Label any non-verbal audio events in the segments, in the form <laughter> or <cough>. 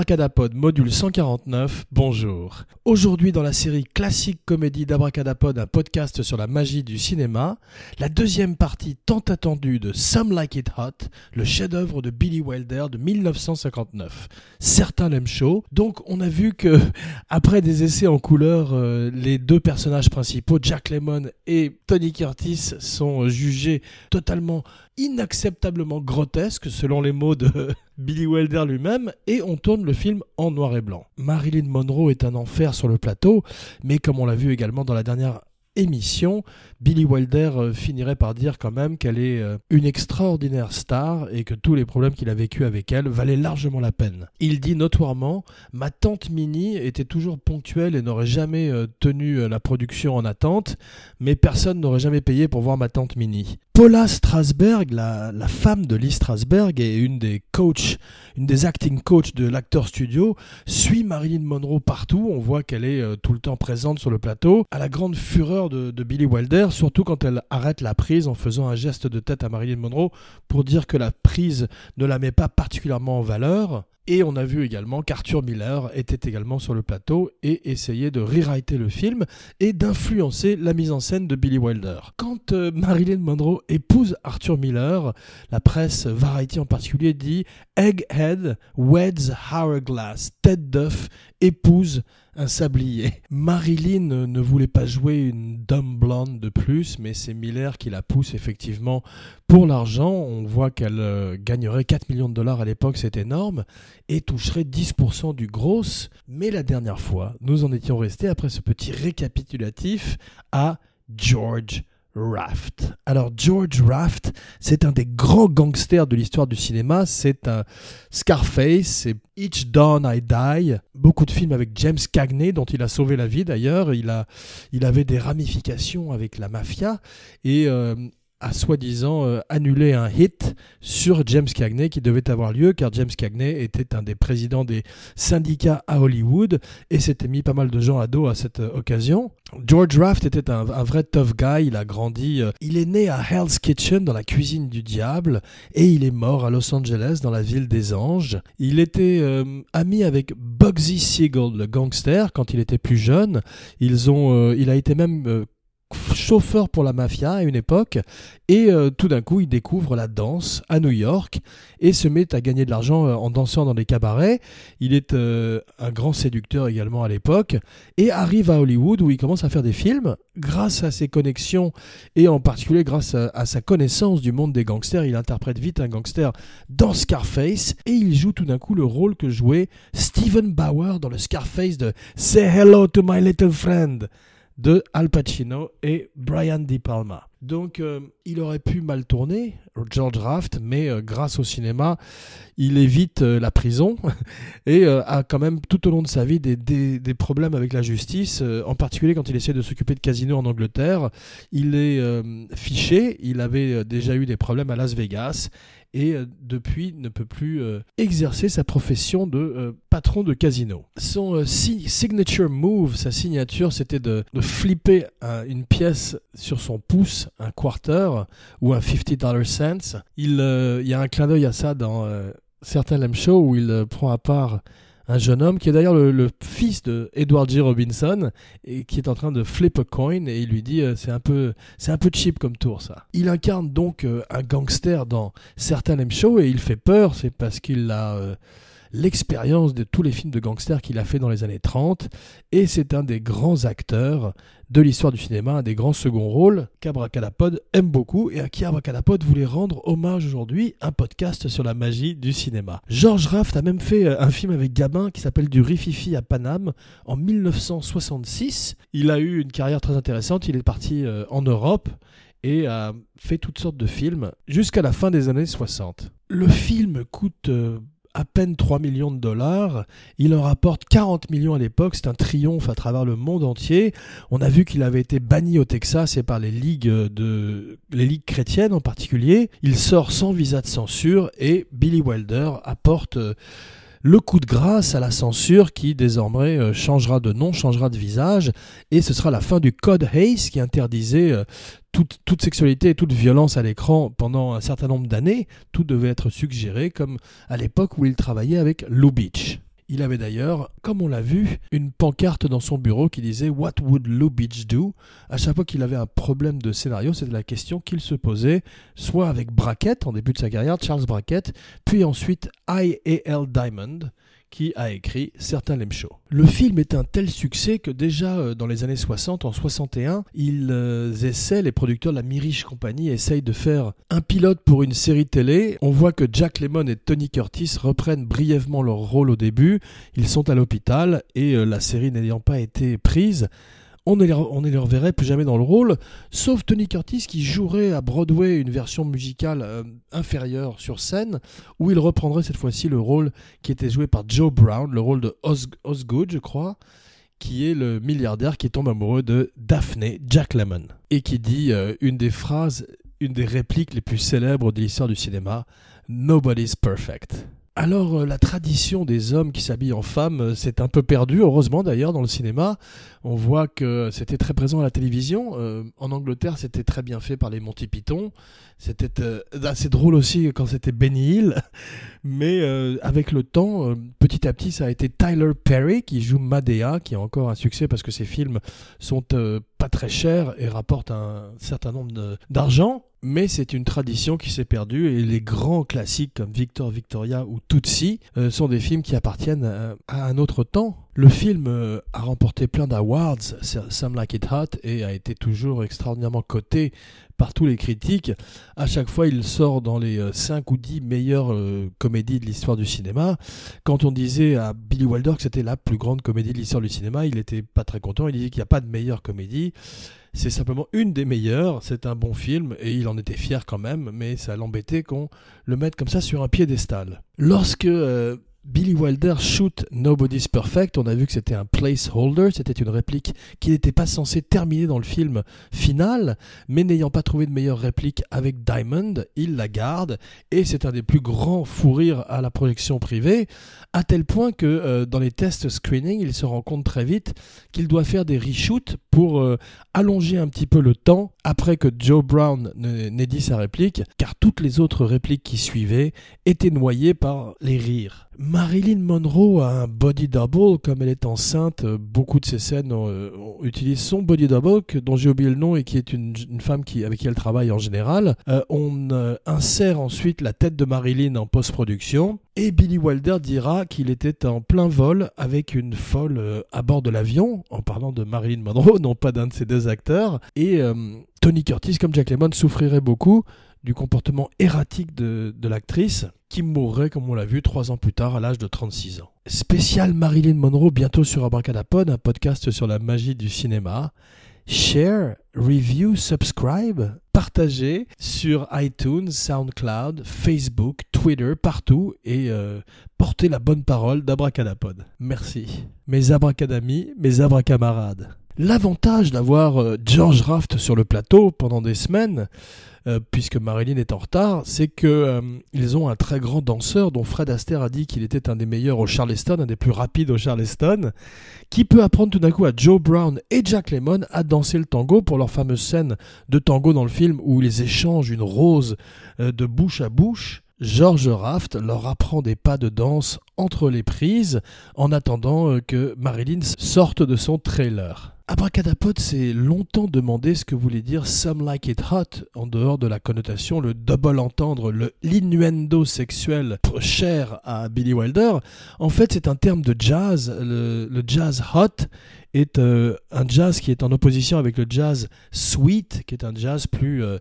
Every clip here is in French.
Abracadapod module 149, bonjour. Aujourd'hui dans la série classique comédie d'Abracadapod, un podcast sur la magie du cinéma, la deuxième partie tant attendue de Some Like It Hot, le chef-d'œuvre de Billy Wilder de 1959. Certains l'aiment chaud, donc on a vu que <laughs> après des essais en couleur, euh, les deux personnages principaux, Jack Lemmon et Tony Curtis, sont jugés totalement inacceptablement grotesques selon les mots de <laughs> Billy Wilder lui-même et on tourne le film en noir et blanc. Marilyn Monroe est un enfer sur le plateau, mais comme on l'a vu également dans la dernière émission, Billy Wilder euh, finirait par dire quand même qu'elle est euh, une extraordinaire star et que tous les problèmes qu'il a vécu avec elle valaient largement la peine. Il dit notoirement Ma tante Minnie était toujours ponctuelle et n'aurait jamais euh, tenu la production en attente, mais personne n'aurait jamais payé pour voir ma tante Minnie. Paula Strasberg, la, femme de Lee Strasberg et une des une des acting coachs de l'acteur studio, suit Marilyn Monroe partout. On voit qu'elle est tout le temps présente sur le plateau, à la grande fureur de, de Billy Wilder surtout quand elle arrête la prise en faisant un geste de tête à Marilyn Monroe pour dire que la prise ne la met pas particulièrement en valeur. Et on a vu également qu'Arthur Miller était également sur le plateau et essayait de rewriter le film et d'influencer la mise en scène de Billy Wilder. Quand euh, Marilyn Monroe épouse Arthur Miller, la presse Variety en particulier dit Egghead weds Hourglass, tête d'œuf épouse sablier. Marilyn ne voulait pas jouer une dumb blonde de plus, mais c'est Miller qui la pousse effectivement pour l'argent. On voit qu'elle euh, gagnerait 4 millions de dollars à l'époque, c'est énorme, et toucherait 10% du gros. Mais la dernière fois, nous en étions restés, après ce petit récapitulatif, à George Raft. Alors George Raft, c'est un des grands gangsters de l'histoire du cinéma. C'est un Scarface, c'est Each Dawn I Die. Beaucoup de films avec James Cagney, dont il a sauvé la vie d'ailleurs. Il, il avait des ramifications avec la mafia. Et euh, a soi-disant euh, annulé un hit sur James Cagney qui devait avoir lieu car James Cagney était un des présidents des syndicats à Hollywood et s'était mis pas mal de gens à dos à cette euh, occasion. George Raft était un, vrai tough guy, il a grandi, euh, il est né à Hell's Kitchen dans la cuisine du diable et il est mort à Los Angeles dans la ville des anges. Il était ami avec Bugsy Siegel, le gangster, quand il était plus jeune. Ils ont, il a été même chauffeur pour la mafia à une époque et euh, tout d'un coup il découvre la danse à New York et se met à gagner de l'argent euh, en dansant dans des cabarets. Il est euh, un grand séducteur également à l'époque et arrive à Hollywood où il commence à faire des films grâce à ses connexions et en particulier grâce à, à sa connaissance du monde des gangsters. Il interprète vite un gangster dans Scarface et il joue tout d'un coup le rôle que jouait Steven Bauer dans le Scarface de Say Hello to My Little Friend de Al Pacino et Brian De Palma. Donc euh, il aurait pu mal tourner, George Raft, mais euh, grâce au cinéma, il évite euh, la prison <laughs> et a quand même tout au long de sa vie des, des problèmes avec la justice, en particulier quand il essaie de s'occuper de casino en Angleterre. Il est fiché, il avait déjà eu des problèmes à Las Vegas et euh, depuis ne peut plus euh, exercer sa profession de euh, patron de casino. Son signature move, sa signature, c'était de, flipper une pièce sur son pouce, un quarter ou un 50 dollar cents. Il, y a un clin d'œil à ça dans certains Lem Show où il prend à part un jeune homme qui est d'ailleurs le, fils de Edward J. Robinson et qui est en train de flip a coin et il lui dit euh, c'est un peu c'est un peu cheap comme tour ça. Il incarne donc euh, un gangster dans certains M shows et il fait peur, c'est parce qu'il a l'expérience de tous les films de gangsters qu'il a fait dans les années 30 et c'est un des grands acteurs de l'histoire du cinéma, un des grands seconds rôles qu'Abracadapod aime beaucoup et à qui Abracadapod voulait rendre hommage aujourd'hui, un podcast sur la magie du cinéma. George Raft a même fait euh, un film avec Gabin qui s'appelle Du Rififi à Paname en 1966. Il a eu une carrière très intéressante, il est parti euh, en Europe et a fait toutes sortes de films jusqu'à la fin des années 60. Le film coûte euh, à peine 3 millions de dollars. Il en rapporte 40 millions à l'époque. C'est un triomphe à travers le monde entier. On a vu qu'il avait été banni au Texas et par les ligues de, les ligues chrétiennes en particulier. Il sort sans visa de censure et Billy Wilder apporte euh, le coup de grâce à la censure qui désormais euh, changera de nom, changera de visage, et ce sera la fin du Code Hayes qui interdisait euh, toute, toute, sexualité et toute violence à l'écran pendant un certain nombre d'années. Tout devait être suggéré, comme à l'époque où il travaillait avec Lou Beach. Il avait d'ailleurs, comme on l'a vu, une pancarte dans son bureau qui disait What would Lou Beach do? À chaque fois qu'il avait un problème de scénario, c'était la question qu'il se posait, soit avec Brackett en début de sa carrière, Charles Brackett, puis ensuite I.A.L. Diamond, qui a écrit certains Lem. Le film est un tel succès que déjà euh, dans les années 60, en 61, ils euh, essaient, les producteurs de la Mirish Company essayent de faire un pilote pour une série télé. On voit que Jack Lemmon et Tony Curtis reprennent brièvement leur rôle au début. Ils sont à l'hôpital et euh, la série n'ayant pas été prise, on ne, les, reverrait plus jamais dans le rôle, sauf Tony Curtis qui jouerait à Broadway une version musicale euh, inférieure sur scène, où il reprendrait cette fois-ci le rôle qui était joué par Joe Brown, le rôle de Os Osgood, je crois, qui est le milliardaire qui tombe amoureux de Daphne Jack Lemmon, et qui dit euh, une des phrases, une des répliques les plus célèbres de l'histoire du cinéma, Nobody's perfect. Alors euh, la tradition des hommes qui s'habillent en femmes s'est un peu perdue, heureusement d'ailleurs dans le cinéma. On voit que c'était très présent à la télévision. Euh, en Angleterre, c'était très bien fait par les Monty Python. C'était assez drôle aussi quand c'était Benny Hill. <laughs> Mais avec le temps, petit à petit, ça a été Tyler Perry qui joue Madea, qui a encore un succès parce que ses films sont pas très chers et rapportent un certain nombre d'argent mais c'est une tradition qui s'est perdue et les grands classiques comme Victor Victoria ou Tootsie euh, sont des films qui appartiennent à, un autre temps. Le film euh, a remporté plein d'awards, Some Like It Hot, et a été toujours extraordinairement coté par tous les critiques. À chaque fois, il sort dans les 5 euh, ou 10 meilleures comédies de l'histoire du cinéma. Quand on disait à Billy Wilder que c'était la plus grande comédie de l'histoire du cinéma, il n'était pas très content. Il disait qu'il n'y a pas de meilleure comédie. C'est simplement une des meilleures, c'est un bon film et il en était fier quand même, mais ça l'embêtait qu'on le mette comme ça sur un piédestal. Lorsque euh, Billy Wilder shoot Nobody's Perfect, on a vu que c'était un placeholder, c'était une réplique qui n'était pas censée terminer dans le film final, mais n'ayant pas trouvé de meilleure réplique avec Diamond, il la garde, et c'est un des plus grands fous rires à la projection privée, à tel point que euh, dans les tests screening, il se rend compte très vite qu'il doit faire des reshoots pour euh, allonger un petit peu le temps après que Joe Brown n'ait dit sa réplique, car toutes les autres répliques qui suivaient étaient noyées par les rires. Marilyn Monroe a un body double, comme elle est enceinte, beaucoup de ses scènes euh, utilisent son body double, dont j'ai oublié le nom et qui est une, femme qui, avec qui elle travaille en général. Euh, on euh, insère ensuite la tête de Marilyn en post-production, et Billy Wilder dira qu'il était en plein vol avec une folle à bord de l'avion, en parlant de Marilyn Monroe, <laughs> non pas d'un de ses deux acteurs, et Tony Curtis, comme Jack Lemmon, souffrirait beaucoup du comportement erratique de, l'actrice, qui mourrait, comme on l'a vu, trois ans plus tard, à l'âge de 36 ans. Spécial Marilyn Monroe, bientôt sur Abracadapod, un podcast sur la magie du cinéma. Share, review, subscribe, partagez sur iTunes, SoundCloud, Facebook, Twitter, partout et euh, portez la bonne parole d'Abracadapod. Merci. Mes abracadamis, mes abracamarades. L'avantage d'avoir euh, George Raft sur le plateau pendant des semaines, euh, puisque Marilyn est en retard, c'est qu'ils euh, ont un très grand danseur dont Fred Astaire a dit qu'il était un des meilleurs au Charleston, un des plus rapides au Charleston, qui peut apprendre tout d'un coup à Joe Brown et Jack Lemmon à danser le tango pour leur fameuse scène de tango dans le film où ils échangent une rose de bouche à bouche. George Raft leur apprend des pas de danse entre les prises en attendant que Marilyn sorte de son trailer. Abracadapod s'est longtemps demandé ce que voulait dire Some Like It Hot, en dehors de la connotation, le double entendre, le l'innuendo sexuel cher à Billy Wilder. En fait, c'est un terme de jazz. Le, jazz hot est euh, un jazz qui est en opposition avec le jazz sweet, qui est un jazz plus, euh,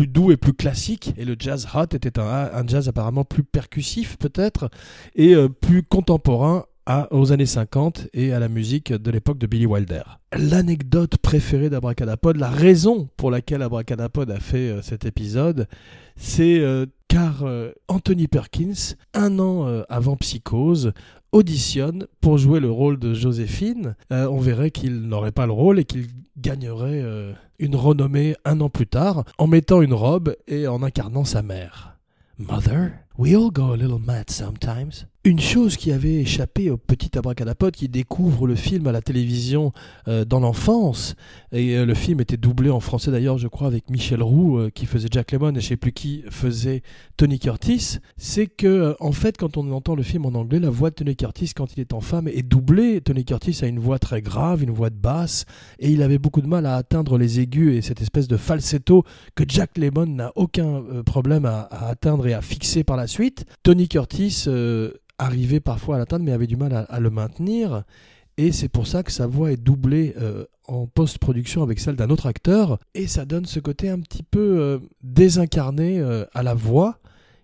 doux et plus classique. Et le jazz hot était un, jazz apparemment plus percussif peut-être et euh, plus contemporain aux années 50 et à la musique de l'époque de Billy Wilder. L'anecdote préférée d'Abracadapod, la raison pour laquelle Abracadapod a fait euh, cet épisode, c'est euh, car euh, Anthony Perkins, un an avant Psychose, auditionne pour jouer le rôle de Joséphine. on verrait qu'il n'aurait pas le rôle et qu'il gagnerait une renommée un an plus tard en mettant une robe et en incarnant sa mère. Mother We all go a little mad sometimes. Une chose qui avait échappé au petit abracadapote qui découvre le film à la télévision euh, dans l'enfance, et euh, le film était doublé en français d'ailleurs, je crois, avec Michel Roux euh, qui faisait Jack Lemmon et je sais plus qui faisait Tony Curtis, c'est que en fait, quand on entend le film en anglais, la voix de Tony Curtis quand il est en femme est doublée. Tony Curtis a une voix très grave, une voix de basse, et il avait beaucoup de mal à atteindre les aigus et cette espèce de falsetto que Jack Lemmon n'a aucun problème à, atteindre et à fixer par la suite. Tony Curtis arrivait parfois à l'atteindre mais avait du mal à, le maintenir. Et c'est pour ça que sa voix est doublée euh, en post-production avec celle d'un autre acteur. Et ça donne ce côté un petit peu euh, désincarné euh, à la voix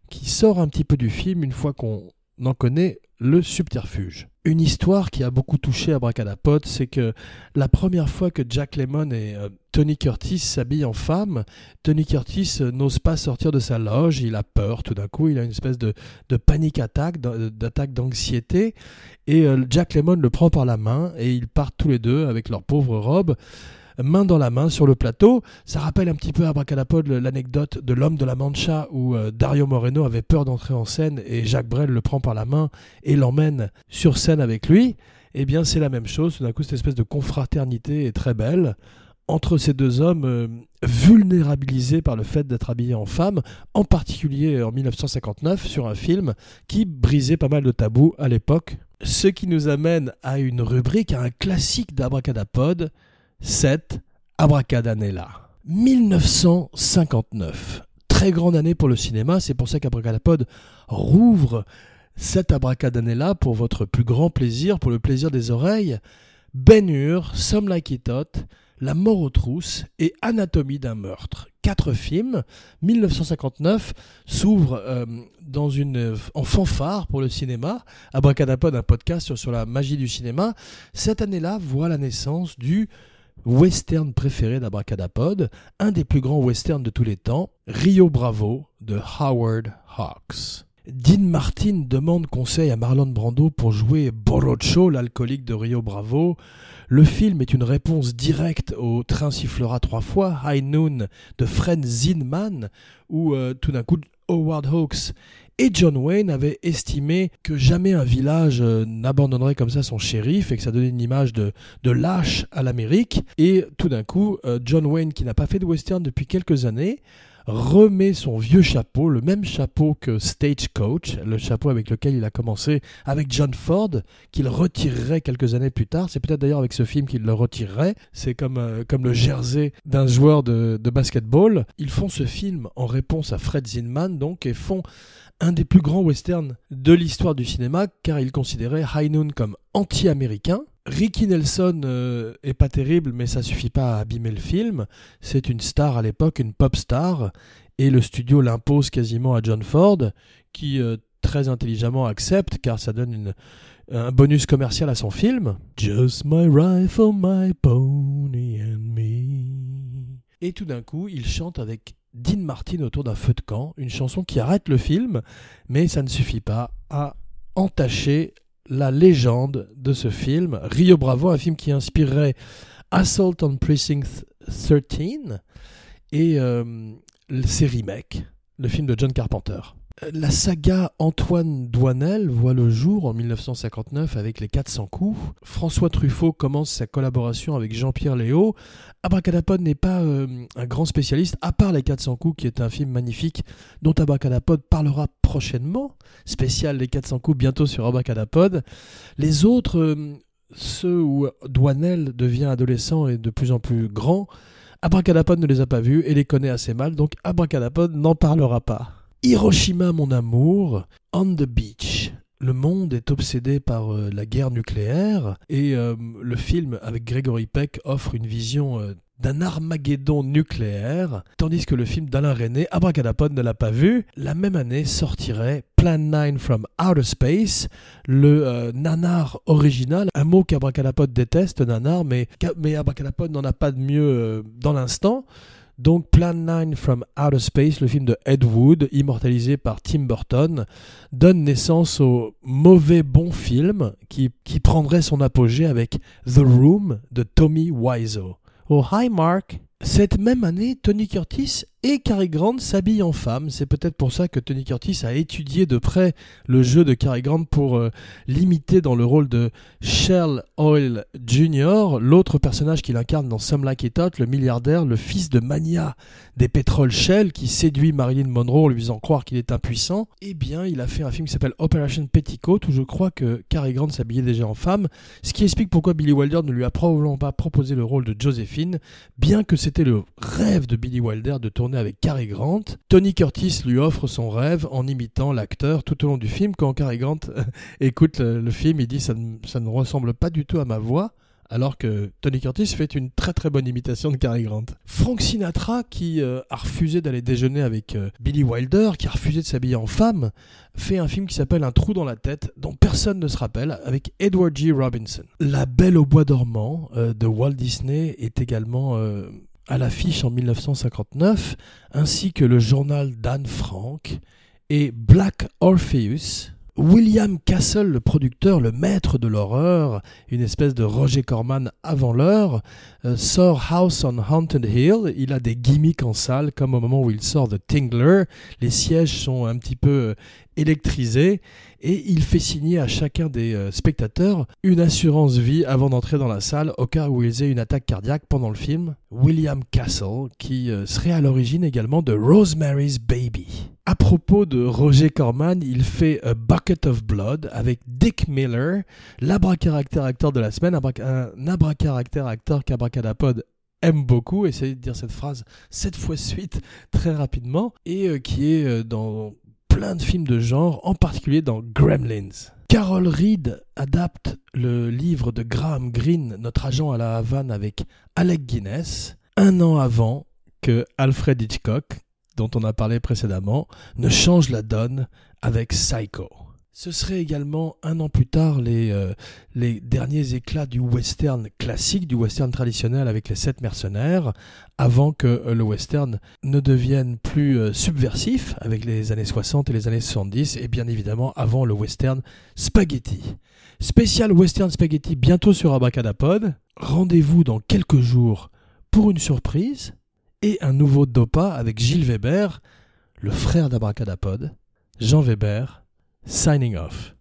qui sort un petit peu du film une fois qu'on en connaît le subterfuge. Une histoire qui a beaucoup touché Abracadapod, c'est que la première fois que Jack Lemmon et euh, Tony Curtis s'habillent en femme, Tony Curtis euh, n'ose pas sortir de sa loge, il a peur tout d'un coup, il a une espèce de, panique attaque, d'attaque d'anxiété, et euh, Jack Lemmon le prend par la main et ils partent tous les deux avec leur pauvre robe main dans la main sur le plateau. Ça rappelle un petit peu à Bracadapod l'anecdote de l'homme de la Mancha où euh, Dario Moreno avait peur d'entrer en scène et Jacques Brel le prend par la main et l'emmène sur scène avec lui. Eh bien, c'est la même chose. Tout d'un coup, cette espèce de confraternité est très belle entre ces deux hommes euh, vulnérabilisés par le fait d'être habillés en femme, en particulier en 1959 sur un film qui brisait pas mal de tabous à l'époque. Ce qui nous amène à une rubrique, à un classique d'Abracadapod, 7. Abracadanella. 1959. Très grande année pour le cinéma, c'est pour ça qu'Abracadapod rouvre cette Abracadanella pour votre plus grand plaisir, pour le plaisir des oreilles. Ben Hur, Some Like La mort aux trousses et Anatomie d'un meurtre. Quatre films. 1959 s'ouvre euh, dans une, en fanfare pour le cinéma. Abracadapod, un podcast sur la magie du cinéma. Cette année-là voit la naissance du western préféré d'Abracadapod, un des plus grands westerns de tous les temps, Rio Bravo de Howard Hawks. Dean Martin demande conseil à Marlon Brando pour jouer Borocho, l'alcoolique de Rio Bravo. Le film est une réponse directe au Train sifflera trois fois, High Noon de Fred Zinman, où euh, tout d'un coup Howard Hawks et John Wayne avait estimé que jamais un village euh, n'abandonnerait comme ça son shérif et que ça donnait une image de, de lâche à l'Amérique. Et tout d'un coup, euh, John Wayne, qui n'a pas fait de western depuis quelques années, remet son vieux chapeau, le même chapeau que Stagecoach, le chapeau avec lequel il a commencé avec John Ford, qu'il retirerait quelques années plus tard. C'est peut-être d'ailleurs avec ce film qu'il le retirerait. C'est comme, euh, comme le jersey d'un joueur de, de basketball. Ils font ce film en réponse à Fred Zinman, donc, et font un des plus grands westerns de l'histoire du cinéma, car ils considéraient High Noon comme anti-américain. Ricky Nelson euh, est pas terrible, mais ça suffit pas à abîmer le film. C'est une star à l'époque, une pop star, et le studio l'impose quasiment à John Ford, qui euh, très intelligemment accepte, car ça donne un bonus commercial à son film. Just my rifle, my pony and me. Et tout d'un coup, il chante avec Dean Martin autour d'un feu de camp, une chanson qui arrête le film, mais ça ne suffit pas à entacher la légende de ce film, Rio Bravo, un film qui inspirerait Assault on Precinct 13 et euh, ses le film de John Carpenter. La saga Antoine Douanel voit le jour en 1959 avec Les 400 coups. François Truffaut commence sa collaboration avec Jean-Pierre Léo. Abracadapod n'est pas euh, un grand spécialiste, à part Les 400 coups, qui est un film magnifique dont Abracadapod parlera prochainement. Spécial Les 400 coups bientôt sur Abracadapod. Les autres, euh, ceux où Douanel devient adolescent et de plus en plus grand, Abracadapod ne les a pas vus et les connaît assez mal, donc Abracadapod n'en parlera pas. Hiroshima, mon amour, On the Beach. Le monde est obsédé par euh, la guerre nucléaire et euh, le film avec Gregory Peck offre une vision euh, d'un Armageddon nucléaire, tandis que le film d'Alain René, Abracadapod, ne l'a pas vu. La même année sortirait Plan 9 from Outer Space, le nanar original, un mot qu'Abracadapod déteste, nanar, mais, mais n'en a pas de mieux dans l'instant. Donc Plan 9 from Outer Space, le film de Ed Wood, immortalisé par Tim Burton, donne naissance au mauvais bon film qui, qui prendrait son apogée avec The Room de Tommy Wiseau. Oh hi Mark Cette même année, Tony Curtis et Cary Grant s'habille en femme. C'est peut-être pour ça que Tony Curtis a étudié de près le jeu de Cary Grant pour euh, l'imiter dans le rôle de Shell Oil Jr., l'autre personnage qu'il incarne dans Some Like It Hot, le milliardaire, le fils de Mania des pétroles Shell qui séduit Marilyn Monroe en lui faisant croire qu'il est impuissant. Eh bien, il a fait un film qui s'appelle Operation Petticoat où je crois que Cary Grant s'habillait déjà en femme, ce qui explique pourquoi Billy Wilder ne lui a probablement pas proposé le rôle de Joséphine, bien que c'était le rêve de Billy Wilder de tourner avec Cary Grant. Tony Curtis lui offre son rêve en imitant l'acteur tout au long du film. Quand Cary Grant écoute le, film, il dit ça ça ne ressemble pas du tout à ma voix alors que Tony Curtis fait une très très bonne imitation de Cary Grant. Frank Sinatra, qui euh, a refusé d'aller déjeuner avec euh, Billy Wilder, qui a refusé de s'habiller en femme, fait un film qui s'appelle Un trou dans la tête, dont personne ne se rappelle, avec Edward G. Robinson. La Belle au bois dormant euh, de Walt Disney est également à l'affiche en 1959, ainsi que le journal d'Anne Frank et Black Orpheus. William Castle, le producteur, le maître de l'horreur, une espèce de Roger Corman avant l'heure, euh, sort House on Haunted Hill. Il a des gimmicks en salle, comme au moment où il sort de Tingler. Les sièges sont un petit peu euh, électrisés et il fait signer à chacun des euh, spectateurs une assurance vie avant d'entrer dans la salle au cas où ils aient une attaque cardiaque pendant le film. William Castle, qui euh, serait à l'origine également de Rosemary's Baby. À propos de Roger Corman, il fait A Bucket of Blood avec Dick Miller, l'abracaractère acteur de la semaine, un abracaractère acteur qu'Abracadapod aime beaucoup, essayez de dire cette phrase sept fois suite très rapidement, et euh, qui est dans de films de genre, en particulier dans Gremlins. Carol Reed adapte le livre de Graham Greene, Notre agent à la Havane, avec Alec Guinness, un an avant que Alfred Hitchcock, dont on a parlé précédemment, ne change la donne avec Psycho. Ce serait également un an plus tard les, euh, les derniers éclats du western classique, du western traditionnel avec les sept mercenaires, avant que euh, le western ne devienne plus euh, subversif avec les années 60 et les années 70, et bien évidemment avant le western spaghetti. Spécial western spaghetti bientôt sur Abracadapod. Rendez-vous dans quelques jours pour une surprise et un nouveau Dopa avec Gilles Weber, le frère d'Abracadapod, Jean Weber signing off.